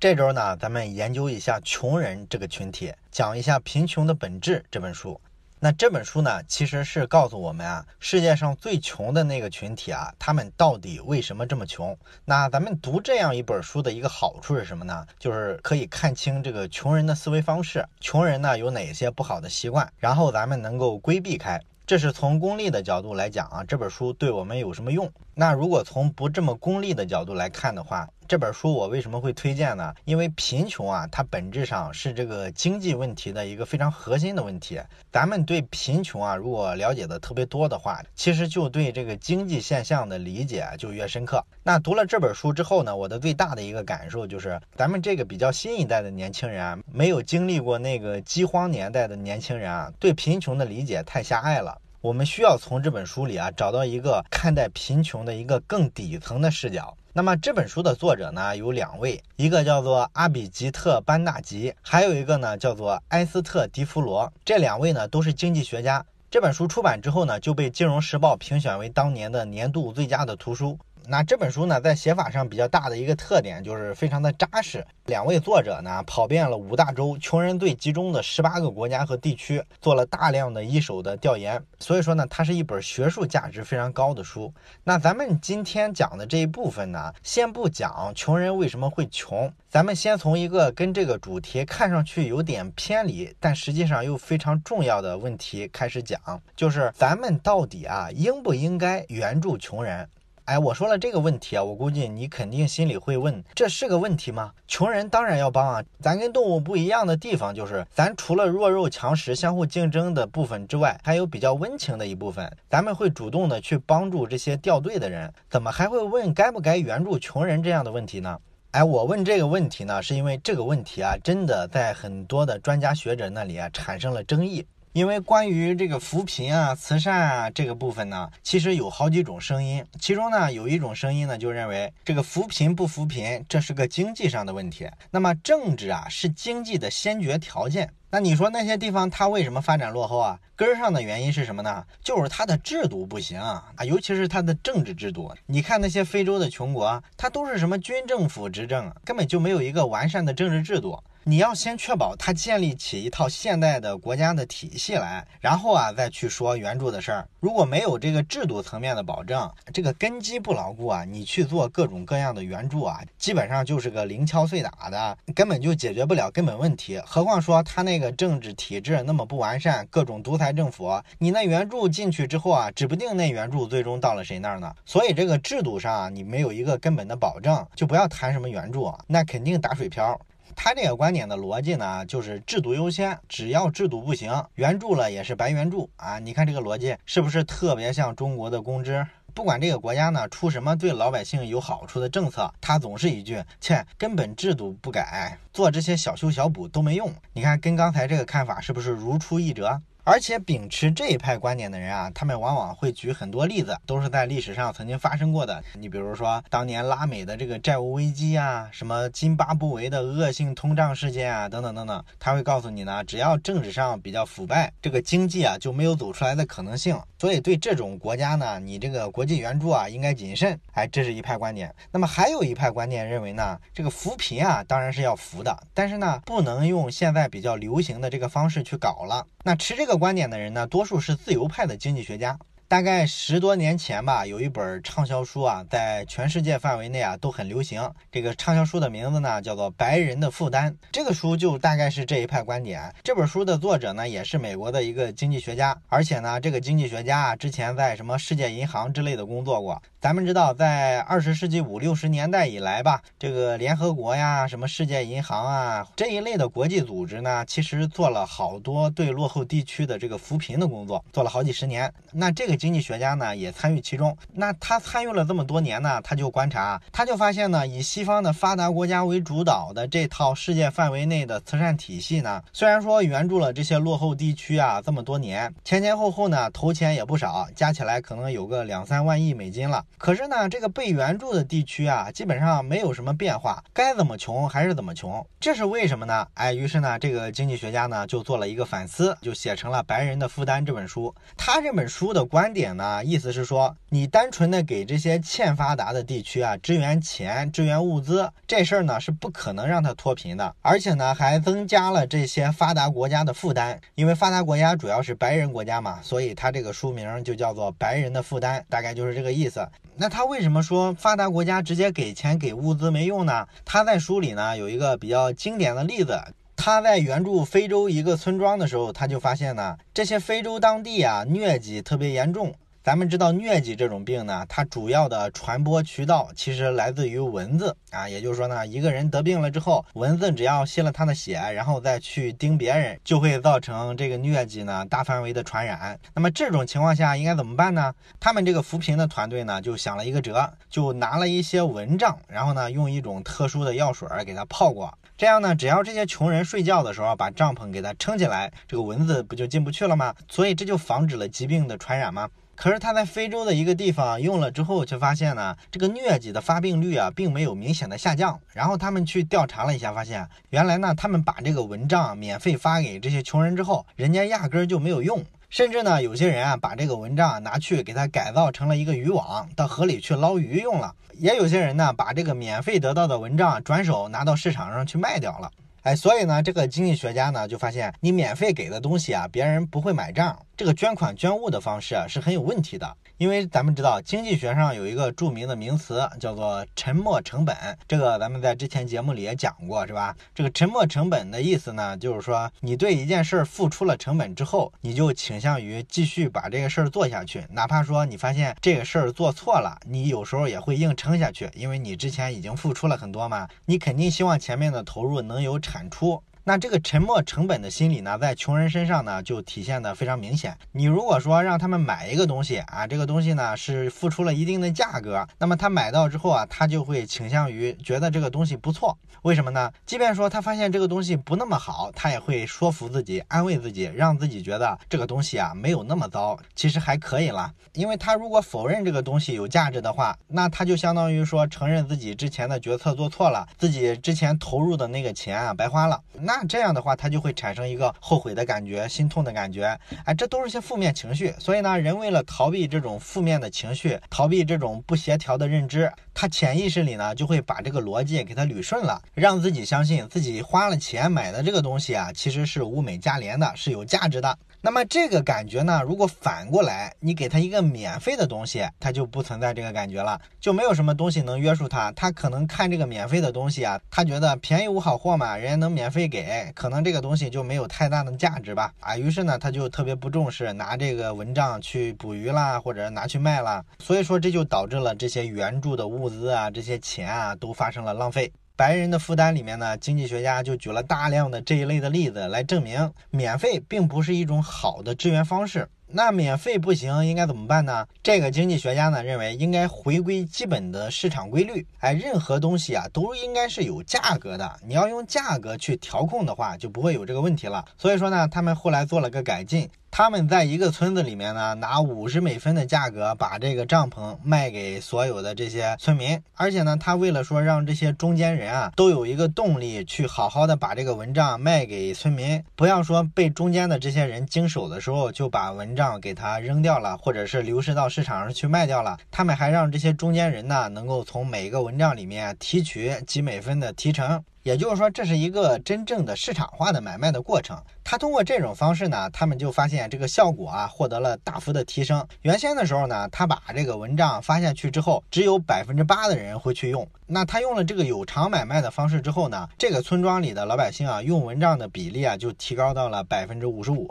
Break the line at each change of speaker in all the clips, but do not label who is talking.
这周呢，咱们研究一下穷人这个群体，讲一下贫穷的本质这本书。那这本书呢，其实是告诉我们啊，世界上最穷的那个群体啊，他们到底为什么这么穷？那咱们读这样一本书的一个好处是什么呢？就是可以看清这个穷人的思维方式，穷人呢有哪些不好的习惯，然后咱们能够规避开。这是从功利的角度来讲啊，这本书对我们有什么用？那如果从不这么功利的角度来看的话，这本书我为什么会推荐呢？因为贫穷啊，它本质上是这个经济问题的一个非常核心的问题。咱们对贫穷啊，如果了解的特别多的话，其实就对这个经济现象的理解就越深刻。那读了这本书之后呢，我的最大的一个感受就是，咱们这个比较新一代的年轻人啊，没有经历过那个饥荒年代的年轻人啊，对贫穷的理解太狭隘了。我们需要从这本书里啊，找到一个看待贫穷的一个更底层的视角。那么这本书的作者呢有两位，一个叫做阿比吉特·班纳吉，还有一个呢叫做埃斯特·迪弗罗。这两位呢都是经济学家。这本书出版之后呢，就被《金融时报》评选为当年的年度最佳的图书。那这本书呢，在写法上比较大的一个特点就是非常的扎实。两位作者呢，跑遍了五大洲穷人最集中的十八个国家和地区，做了大量的一手的调研。所以说呢，它是一本学术价值非常高的书。那咱们今天讲的这一部分呢，先不讲穷人为什么会穷，咱们先从一个跟这个主题看上去有点偏离，但实际上又非常重要的问题开始讲，就是咱们到底啊，应不应该援助穷人？哎，我说了这个问题啊，我估计你肯定心里会问，这是个问题吗？穷人当然要帮啊！咱跟动物不一样的地方就是，咱除了弱肉强食、相互竞争的部分之外，还有比较温情的一部分，咱们会主动的去帮助这些掉队的人。怎么还会问该不该援助穷人这样的问题呢？哎，我问这个问题呢，是因为这个问题啊，真的在很多的专家学者那里啊产生了争议。因为关于这个扶贫啊、慈善啊这个部分呢，其实有好几种声音。其中呢，有一种声音呢，就认为这个扶贫不扶贫，这是个经济上的问题。那么政治啊，是经济的先决条件。那你说那些地方它为什么发展落后啊？根上的原因是什么呢？就是它的制度不行啊，尤其是它的政治制度。你看那些非洲的穷国，它都是什么军政府执政，根本就没有一个完善的政治制度。你要先确保他建立起一套现代的国家的体系来，然后啊再去说援助的事儿。如果没有这个制度层面的保证，这个根基不牢固啊，你去做各种各样的援助啊，基本上就是个零敲碎打的，根本就解决不了根本问题。何况说他那个政治体制那么不完善，各种独裁政府，你那援助进去之后啊，指不定那援助最终到了谁那儿呢？所以这个制度上啊，你没有一个根本的保证，就不要谈什么援助，那肯定打水漂。他这个观点的逻辑呢，就是制度优先，只要制度不行，援助了也是白援助啊！你看这个逻辑是不是特别像中国的公知？不管这个国家呢出什么对老百姓有好处的政策，他总是一句：切，根本制度不改，做这些小修小补都没用。你看跟刚才这个看法是不是如出一辙？而且秉持这一派观点的人啊，他们往往会举很多例子，都是在历史上曾经发生过的。你比如说，当年拉美的这个债务危机啊，什么津巴布韦的恶性通胀事件啊，等等等等，他会告诉你呢，只要政治上比较腐败，这个经济啊就没有走出来的可能性。所以对这种国家呢，你这个国际援助啊应该谨慎。哎，这是一派观点。那么还有一派观点认为呢，这个扶贫啊当然是要扶的，但是呢不能用现在比较流行的这个方式去搞了。那持这个观点的人呢，多数是自由派的经济学家。大概十多年前吧，有一本畅销书啊，在全世界范围内啊都很流行。这个畅销书的名字呢，叫做《白人的负担》。这个书就大概是这一派观点。这本书的作者呢，也是美国的一个经济学家，而且呢，这个经济学家啊，之前在什么世界银行之类的工作过。咱们知道，在二十世纪五六十年代以来吧，这个联合国呀、什么世界银行啊这一类的国际组织呢，其实做了好多对落后地区的这个扶贫的工作，做了好几十年。那这个经济学家呢，也参与其中。那他参与了这么多年呢，他就观察，他就发现呢，以西方的发达国家为主导的这套世界范围内的慈善体系呢，虽然说援助了这些落后地区啊这么多年，前前后后呢投钱也不少，加起来可能有个两三万亿美金了。可是呢，这个被援助的地区啊，基本上没有什么变化，该怎么穷还是怎么穷，这是为什么呢？哎，于是呢，这个经济学家呢就做了一个反思，就写成了《白人的负担》这本书。他这本书的观点呢，意思是说，你单纯的给这些欠发达的地区啊支援钱、支援物资，这事儿呢是不可能让他脱贫的，而且呢还增加了这些发达国家的负担。因为发达国家主要是白人国家嘛，所以他这个书名就叫做《白人的负担》，大概就是这个意思。那他为什么说发达国家直接给钱给物资没用呢？他在书里呢有一个比较经典的例子。他在援助非洲一个村庄的时候，他就发现呢，这些非洲当地啊，疟疾特别严重。咱们知道疟疾这种病呢，它主要的传播渠道其实来自于蚊子啊，也就是说呢，一个人得病了之后，蚊子只要吸了他的血，然后再去叮别人，就会造成这个疟疾呢大范围的传染。那么这种情况下应该怎么办呢？他们这个扶贫的团队呢就想了一个辙，就拿了一些蚊帐，然后呢用一种特殊的药水给它泡过，这样呢，只要这些穷人睡觉的时候把帐篷给它撑起来，这个蚊子不就进不去了吗？所以这就防止了疾病的传染吗？可是他在非洲的一个地方用了之后，却发现呢，这个疟疾的发病率啊，并没有明显的下降。然后他们去调查了一下，发现原来呢，他们把这个蚊帐免费发给这些穷人之后，人家压根儿就没有用。甚至呢，有些人啊，把这个蚊帐拿去给它改造成了一个渔网，到河里去捞鱼用了。也有些人呢，把这个免费得到的蚊帐转手拿到市场上去卖掉了。哎，所以呢，这个经济学家呢，就发现你免费给的东西啊，别人不会买账。这个捐款捐物的方式啊是很有问题的，因为咱们知道经济学上有一个著名的名词叫做沉没成本，这个咱们在之前节目里也讲过，是吧？这个沉没成本的意思呢，就是说你对一件事儿付出了成本之后，你就倾向于继续把这个事儿做下去，哪怕说你发现这个事儿做错了，你有时候也会硬撑下去，因为你之前已经付出了很多嘛，你肯定希望前面的投入能有产出。那这个沉没成本的心理呢，在穷人身上呢就体现的非常明显。你如果说让他们买一个东西啊，这个东西呢是付出了一定的价格，那么他买到之后啊，他就会倾向于觉得这个东西不错。为什么呢？即便说他发现这个东西不那么好，他也会说服自己，安慰自己，让自己觉得这个东西啊没有那么糟，其实还可以了。因为他如果否认这个东西有价值的话，那他就相当于说承认自己之前的决策做错了，自己之前投入的那个钱啊白花了。那这样的话，他就会产生一个后悔的感觉、心痛的感觉，哎，这都是些负面情绪。所以呢，人为了逃避这种负面的情绪，逃避这种不协调的认知，他潜意识里呢就会把这个逻辑给他捋顺了，让自己相信自己花了钱买的这个东西啊，其实是物美价廉的，是有价值的。那么这个感觉呢？如果反过来，你给他一个免费的东西，他就不存在这个感觉了，就没有什么东西能约束他。他可能看这个免费的东西啊，他觉得便宜无好货嘛，人家能免费给，可能这个东西就没有太大的价值吧。啊，于是呢，他就特别不重视，拿这个蚊帐去捕鱼啦，或者拿去卖啦。所以说，这就导致了这些援助的物资啊，这些钱啊，都发生了浪费。白人的负担里面呢，经济学家就举了大量的这一类的例子来证明，免费并不是一种好的支援方式。那免费不行，应该怎么办呢？这个经济学家呢认为，应该回归基本的市场规律。哎，任何东西啊都应该是有价格的，你要用价格去调控的话，就不会有这个问题了。所以说呢，他们后来做了个改进。他们在一个村子里面呢，拿五十美分的价格把这个帐篷卖给所有的这些村民，而且呢，他为了说让这些中间人啊都有一个动力去好好的把这个蚊帐卖给村民，不要说被中间的这些人经手的时候就把蚊帐给他扔掉了，或者是流失到市场上去卖掉了，他们还让这些中间人呢能够从每一个蚊帐里面提取几美分的提成。也就是说，这是一个真正的市场化的买卖的过程。他通过这种方式呢，他们就发现这个效果啊，获得了大幅的提升。原先的时候呢，他把这个蚊帐发下去之后，只有百分之八的人会去用。那他用了这个有偿买卖的方式之后呢，这个村庄里的老百姓啊，用蚊帐的比例啊，就提高到了百分之五十五。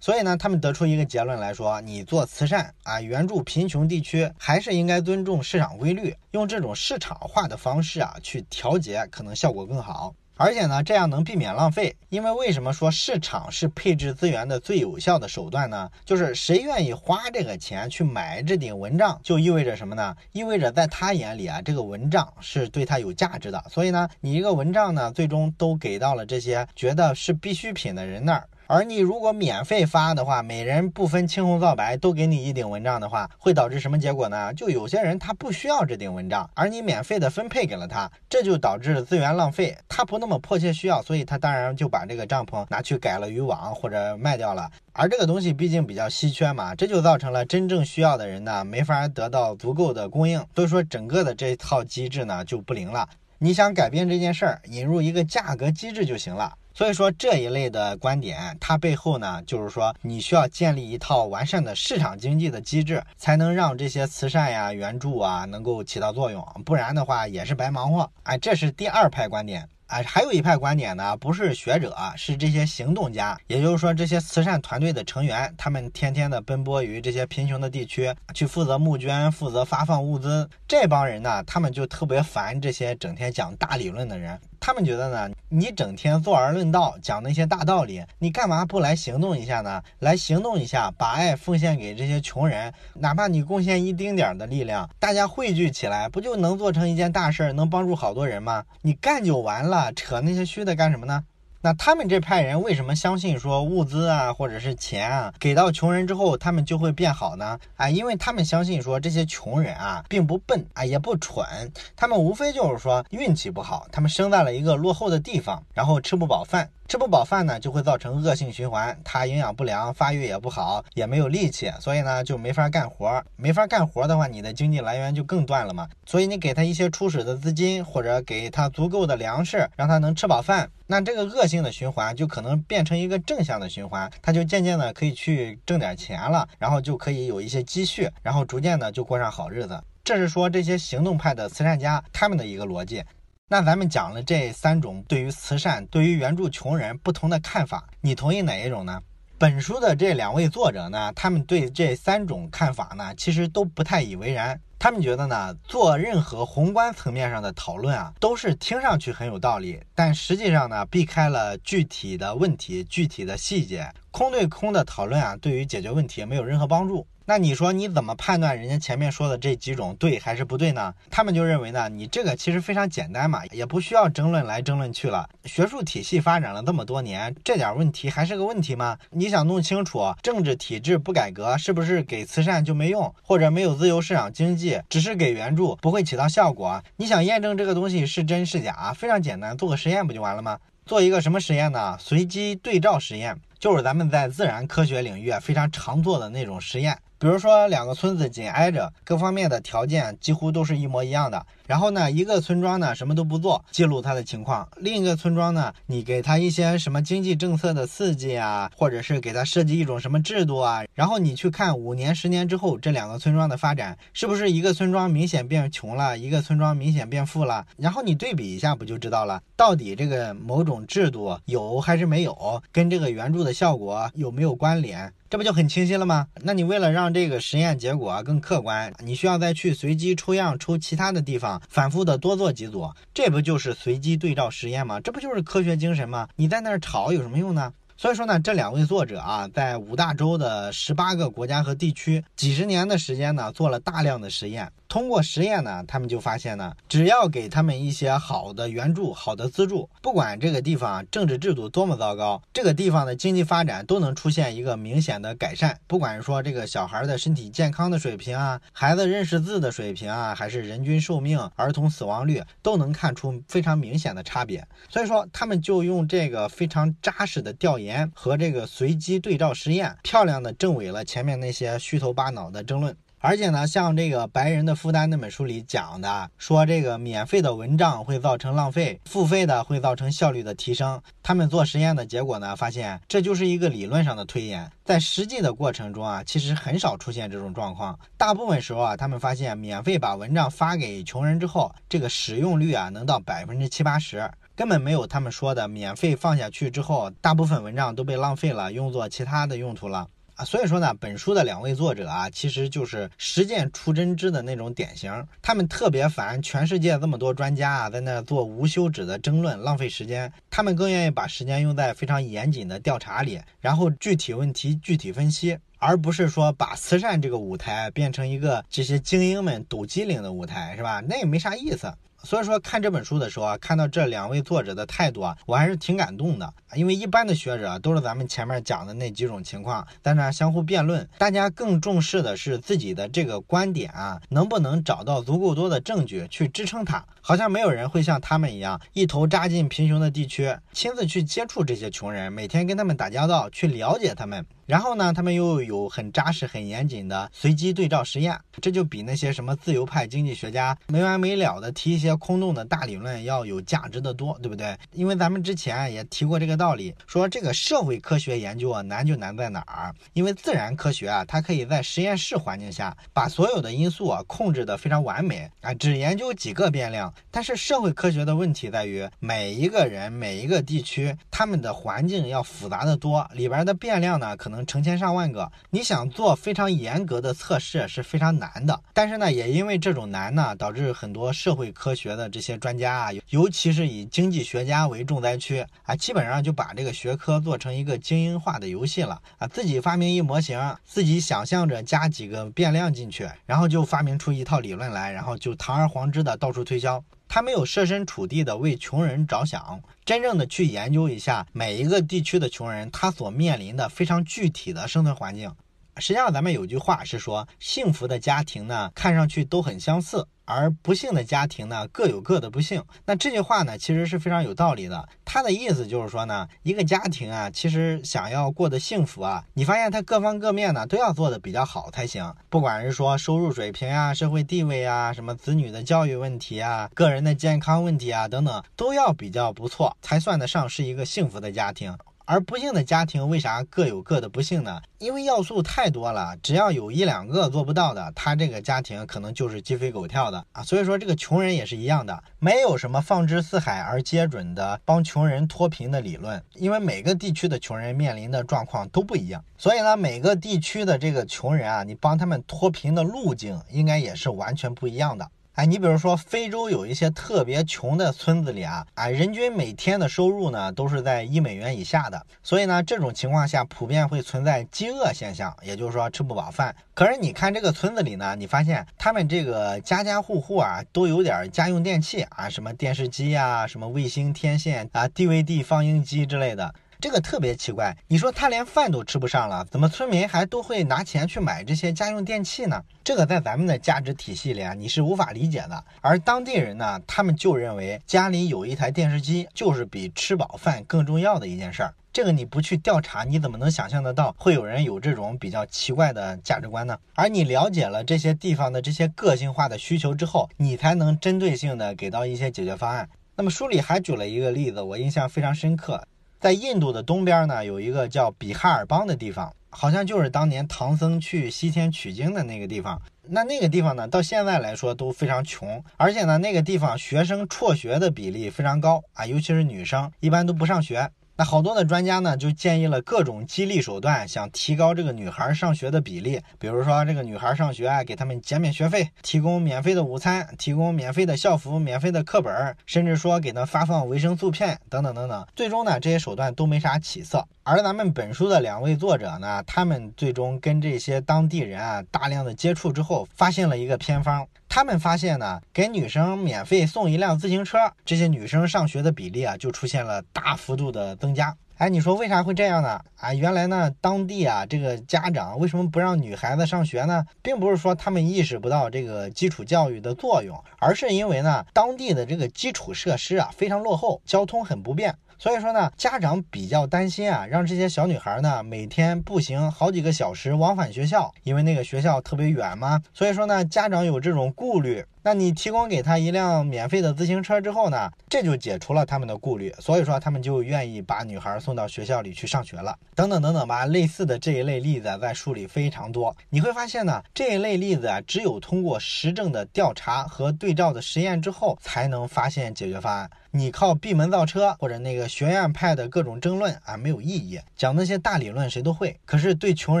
所以呢，他们得出一个结论来说，你做慈善啊，援助贫穷地区，还是应该尊重市场规律，用这种市场化的方式啊去调节，可能效果更好。而且呢，这样能避免浪费。因为为什么说市场是配置资源的最有效的手段呢？就是谁愿意花这个钱去买这顶蚊帐，就意味着什么呢？意味着在他眼里啊，这个蚊帐是对他有价值的。所以呢，你一个蚊帐呢，最终都给到了这些觉得是必需品的人那儿。而你如果免费发的话，每人不分青红皂白都给你一顶蚊帐的话，会导致什么结果呢？就有些人他不需要这顶蚊帐，而你免费的分配给了他，这就导致资源浪费。他不那么迫切需要，所以他当然就把这个帐篷拿去改了渔网或者卖掉了。而这个东西毕竟比较稀缺嘛，这就造成了真正需要的人呢没法得到足够的供应，所以说整个的这套机制呢就不灵了。你想改变这件事儿，引入一个价格机制就行了。所以说这一类的观点，它背后呢就是说你需要建立一套完善的市场经济的机制，才能让这些慈善呀、援助啊能够起到作用，不然的话也是白忙活。哎，这是第二派观点。啊，还有一派观点呢，不是学者，是这些行动家，也就是说这些慈善团队的成员，他们天天的奔波于这些贫穷的地区，去负责募捐、负责发放物资。这帮人呢，他们就特别烦这些整天讲大理论的人。他们觉得呢，你整天坐而论道，讲那些大道理，你干嘛不来行动一下呢？来行动一下，把爱奉献给这些穷人，哪怕你贡献一丁点儿的力量，大家汇聚起来，不就能做成一件大事儿，能帮助好多人吗？你干就完了，扯那些虚的干什么呢？那他们这派人为什么相信说物资啊，或者是钱啊，给到穷人之后，他们就会变好呢？啊，因为他们相信说这些穷人啊，并不笨啊，也不蠢，他们无非就是说运气不好，他们生在了一个落后的地方，然后吃不饱饭。吃不饱饭呢，就会造成恶性循环。它营养不良，发育也不好，也没有力气，所以呢就没法干活。没法干活的话，你的经济来源就更断了嘛。所以你给他一些初始的资金，或者给他足够的粮食，让他能吃饱饭，那这个恶性的循环就可能变成一个正向的循环，他就渐渐的可以去挣点钱了，然后就可以有一些积蓄，然后逐渐的就过上好日子。这是说这些行动派的慈善家他们的一个逻辑。那咱们讲了这三种对于慈善、对于援助穷人不同的看法，你同意哪一种呢？本书的这两位作者呢，他们对这三种看法呢，其实都不太以为然。他们觉得呢，做任何宏观层面上的讨论啊，都是听上去很有道理，但实际上呢，避开了具体的问题、具体的细节，空对空的讨论啊，对于解决问题没有任何帮助。那你说你怎么判断人家前面说的这几种对还是不对呢？他们就认为呢，你这个其实非常简单嘛，也不需要争论来争论去了。学术体系发展了这么多年，这点问题还是个问题吗？你想弄清楚政治体制不改革是不是给慈善就没用，或者没有自由市场经济，只是给援助不会起到效果？你想验证这个东西是真是假，非常简单，做个实验不就完了吗？做一个什么实验呢？随机对照实验，就是咱们在自然科学领域啊非常常做的那种实验。比如说，两个村子紧挨着，各方面的条件几乎都是一模一样的。然后呢，一个村庄呢什么都不做，记录它的情况；另一个村庄呢，你给他一些什么经济政策的刺激啊，或者是给他设计一种什么制度啊，然后你去看五年、十年之后这两个村庄的发展，是不是一个村庄明显变穷了，一个村庄明显变富了？然后你对比一下，不就知道了，到底这个某种制度有还是没有，跟这个援助的效果有没有关联？这不就很清晰了吗？那你为了让这个实验结果啊更客观，你需要再去随机抽样抽其他的地方，反复的多做几组，这不就是随机对照实验吗？这不就是科学精神吗？你在那儿吵有什么用呢？所以说呢，这两位作者啊，在五大洲的十八个国家和地区，几十年的时间呢，做了大量的实验。通过实验呢，他们就发现呢，只要给他们一些好的援助、好的资助，不管这个地方政治制度多么糟糕，这个地方的经济发展都能出现一个明显的改善。不管是说这个小孩的身体健康的水平啊，孩子认识字的水平啊，还是人均寿命、儿童死亡率，都能看出非常明显的差别。所以说，他们就用这个非常扎实的调研。和这个随机对照实验，漂亮的证伪了前面那些虚头巴脑的争论。而且呢，像这个《白人的负担》那本书里讲的，说这个免费的蚊帐会造成浪费，付费的会造成效率的提升。他们做实验的结果呢，发现这就是一个理论上的推演，在实际的过程中啊，其实很少出现这种状况。大部分时候啊，他们发现免费把蚊帐发给穷人之后，这个使用率啊能到百分之七八十。根本没有他们说的免费放下去之后，大部分蚊帐都被浪费了，用作其他的用途了所以说呢，本书的两位作者啊，其实就是实践出真知的那种典型。他们特别烦全世界这么多专家啊，在那做无休止的争论，浪费时间。他们更愿意把时间用在非常严谨的调查里，然后具体问题具体分析，而不是说把慈善这个舞台变成一个这些精英们抖机灵的舞台，是吧？那也没啥意思。所以说看这本书的时候啊，看到这两位作者的态度啊，我还是挺感动的。因为一般的学者都是咱们前面讲的那几种情况，在那相互辩论。大家更重视的是自己的这个观点啊，能不能找到足够多的证据去支撑它？好像没有人会像他们一样，一头扎进贫穷的地区，亲自去接触这些穷人，每天跟他们打交道，去了解他们。然后呢，他们又有很扎实、很严谨的随机对照实验，这就比那些什么自由派经济学家没完没了的提一些空洞的大理论要有价值的多，对不对？因为咱们之前也提过这个道理，说这个社会科学研究啊难就难在哪儿？因为自然科学啊，它可以在实验室环境下把所有的因素啊控制得非常完美啊，只研究几个变量。但是社会科学的问题在于，每一个人、每一个地区，他们的环境要复杂的多，里边的变量呢可能。成千上万个，你想做非常严格的测试是非常难的。但是呢，也因为这种难呢，导致很多社会科学学的这些专家啊，尤其是以经济学家为重灾区啊，基本上就把这个学科做成一个精英化的游戏了啊，自己发明一模型，自己想象着加几个变量进去，然后就发明出一套理论来，然后就堂而皇之的到处推销。他没有设身处地的为穷人着想，真正的去研究一下每一个地区的穷人他所面临的非常具体的生存环境。实际上，咱们有句话是说，幸福的家庭呢，看上去都很相似。而不幸的家庭呢，各有各的不幸。那这句话呢，其实是非常有道理的。他的意思就是说呢，一个家庭啊，其实想要过得幸福啊，你发现他各方各面呢都要做的比较好才行。不管是说收入水平啊、社会地位啊、什么子女的教育问题啊、个人的健康问题啊等等，都要比较不错，才算得上是一个幸福的家庭。而不幸的家庭为啥各有各的不幸呢？因为要素太多了，只要有一两个做不到的，他这个家庭可能就是鸡飞狗跳的啊。所以说这个穷人也是一样的，没有什么放之四海而皆准的帮穷人脱贫的理论，因为每个地区的穷人面临的状况都不一样，所以呢，每个地区的这个穷人啊，你帮他们脱贫的路径应该也是完全不一样的。哎，你比如说非洲有一些特别穷的村子里啊，啊，人均每天的收入呢都是在一美元以下的，所以呢，这种情况下普遍会存在饥饿现象，也就是说吃不饱饭。可是你看这个村子里呢，你发现他们这个家家户户啊都有点家用电器啊，什么电视机啊，什么卫星天线啊，DVD 放映机之类的。这个特别奇怪，你说他连饭都吃不上了，怎么村民还都会拿钱去买这些家用电器呢？这个在咱们的价值体系里啊，你是无法理解的。而当地人呢，他们就认为家里有一台电视机就是比吃饱饭更重要的一件事儿。这个你不去调查，你怎么能想象得到会有人有这种比较奇怪的价值观呢？而你了解了这些地方的这些个性化的需求之后，你才能针对性的给到一些解决方案。那么书里还举了一个例子，我印象非常深刻。在印度的东边呢，有一个叫比哈尔邦的地方，好像就是当年唐僧去西天取经的那个地方。那那个地方呢，到现在来说都非常穷，而且呢，那个地方学生辍学的比例非常高啊，尤其是女生，一般都不上学。好多的专家呢，就建议了各种激励手段，想提高这个女孩上学的比例。比如说，这个女孩上学啊，给他们减免学费，提供免费的午餐，提供免费的校服、免费的课本，甚至说给她发放维生素片等等等等。最终呢，这些手段都没啥起色。而咱们本书的两位作者呢，他们最终跟这些当地人啊大量的接触之后，发现了一个偏方。他们发现呢，给女生免费送一辆自行车，这些女生上学的比例啊就出现了大幅度的增加。哎，你说为啥会这样呢？啊，原来呢，当地啊这个家长为什么不让女孩子上学呢？并不是说他们意识不到这个基础教育的作用，而是因为呢，当地的这个基础设施啊非常落后，交通很不便。所以说呢，家长比较担心啊，让这些小女孩呢每天步行好几个小时往返学校，因为那个学校特别远嘛。所以说呢，家长有这种顾虑。那你提供给他一辆免费的自行车之后呢，这就解除了他们的顾虑，所以说他们就愿意把女孩送到学校里去上学了。等等等等吧，类似的这一类例子在书里非常多。你会发现呢，这一类例子啊，只有通过实证的调查和对照的实验之后，才能发现解决方案。你靠闭门造车或者那个学院派的各种争论啊，没有意义。讲那些大理论谁都会，可是对穷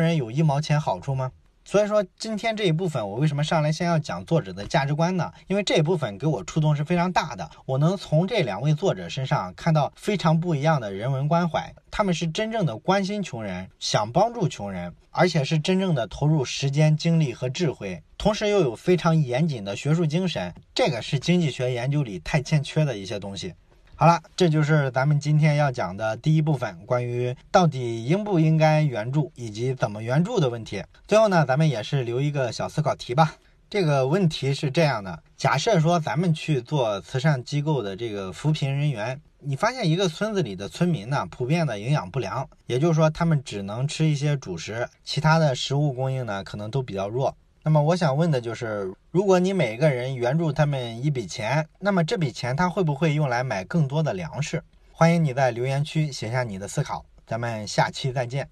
人有一毛钱好处吗？所以说，今天这一部分我为什么上来先要讲作者的价值观呢？因为这一部分给我触动是非常大的，我能从这两位作者身上看到非常不一样的人文关怀。他们是真正的关心穷人，想帮助穷人，而且是真正的投入时间、精力和智慧，同时又有非常严谨的学术精神。这个是经济学研究里太欠缺的一些东西。好了，这就是咱们今天要讲的第一部分，关于到底应不应该援助以及怎么援助的问题。最后呢，咱们也是留一个小思考题吧。这个问题是这样的：假设说咱们去做慈善机构的这个扶贫人员。你发现一个村子里的村民呢，普遍的营养不良，也就是说他们只能吃一些主食，其他的食物供应呢可能都比较弱。那么我想问的就是，如果你每个人援助他们一笔钱，那么这笔钱他会不会用来买更多的粮食？欢迎你在留言区写下你的思考，咱们下期再见。